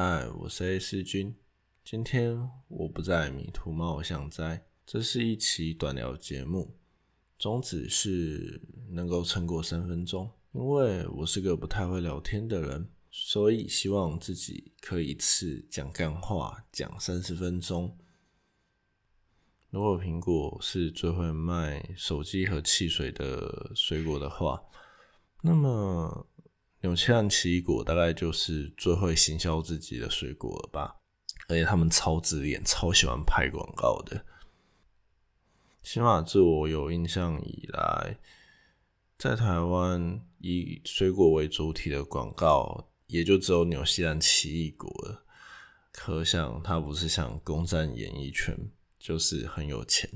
嗨，我是 A 四君。今天我不在迷途猫想在，这是一期短聊节目，宗旨是能够撑过三分钟。因为我是个不太会聊天的人，所以希望自己可以一次讲干话，讲三十分钟。如果苹果是最会卖手机和汽水的水果的话，那么。纽西兰奇异果大概就是最会行销自己的水果了吧，而且他们超自恋，超喜欢拍广告的。起码自我有印象以来，在台湾以水果为主体的广告，也就只有纽西兰奇异果了。可想他不是想攻占演艺圈，就是很有钱。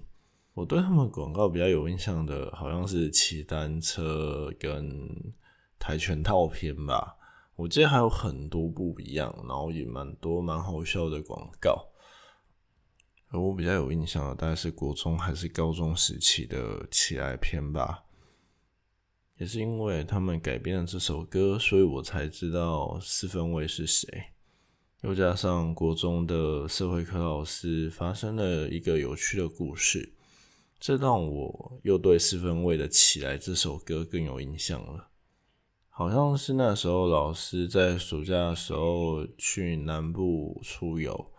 我对他们广告比较有印象的，好像是骑单车跟。跆拳套片吧，我记得还有很多不一样，然后也蛮多蛮好笑的广告。而我比较有印象的，大概是国中还是高中时期的起来片吧。也是因为他们改编了这首歌，所以我才知道四分卫是谁。又加上国中的社会科老师发生了一个有趣的故事，这让我又对四分卫的《起来》这首歌更有印象了。好像是那时候老师在暑假的时候去南部出游，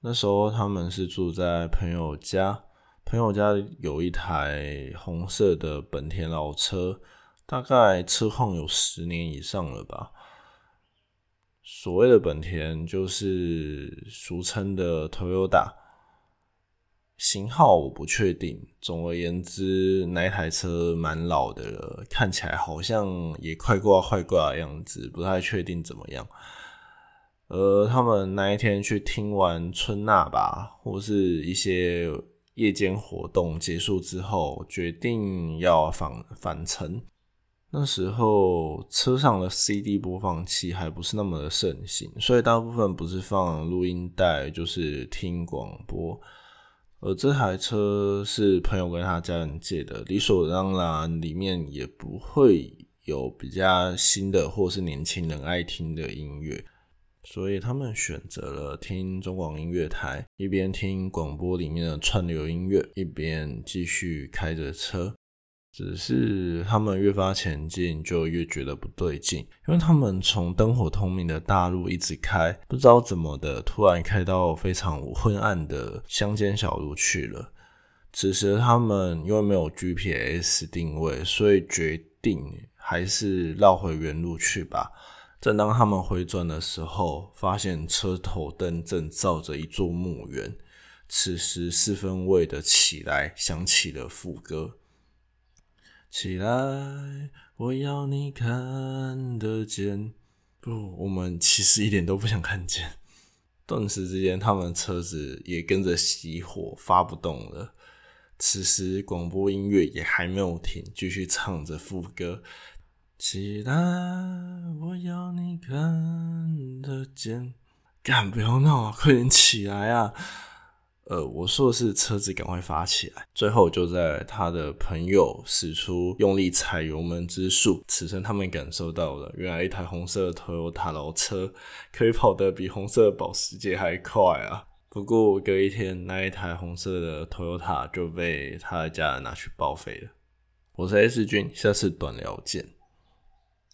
那时候他们是住在朋友家，朋友家有一台红色的本田老车，大概车况有十年以上了吧。所谓的本田就是俗称的 Toyota。型号我不确定。总而言之，那台车蛮老的，看起来好像也快挂快挂的样子，不太确定怎么样。而他们那一天去听完春娜吧，或是一些夜间活动结束之后，决定要返返程。那时候车上的 CD 播放器还不是那么的盛行，所以大部分不是放录音带，就是听广播。而这台车是朋友跟他家人借的，理所当然里面也不会有比较新的或是年轻人爱听的音乐，所以他们选择了听中广音乐台，一边听广播里面的串流音乐，一边继续开着车。只是他们越发前进，就越觉得不对劲，因为他们从灯火通明的大路一直开，不知道怎么的，突然开到非常昏暗的乡间小路去了。此时他们因为没有 GPS 定位，所以决定还是绕回原路去吧。正当他们回转的时候，发现车头灯正照着一座墓园。此时四分位的起来，响起了副歌。起来，我要你看得见。不，我们其实一点都不想看见。顿时之间，他们车子也跟着熄火，发不动了。此时，广播音乐也还没有停，继续唱着副歌：起来，我要你看得见。干，不要闹啊，快点起来啊！呃，我说的是车子赶快发起来。最后就在他的朋友使出用力踩油门之术，此时他们感受到了，原来一台红色的 Toyota 老车可以跑得比红色的保时捷还快啊！不过隔一天，那一台红色的 Toyota 就被他的家人拿去报废了。我是 S 君，下次短聊见。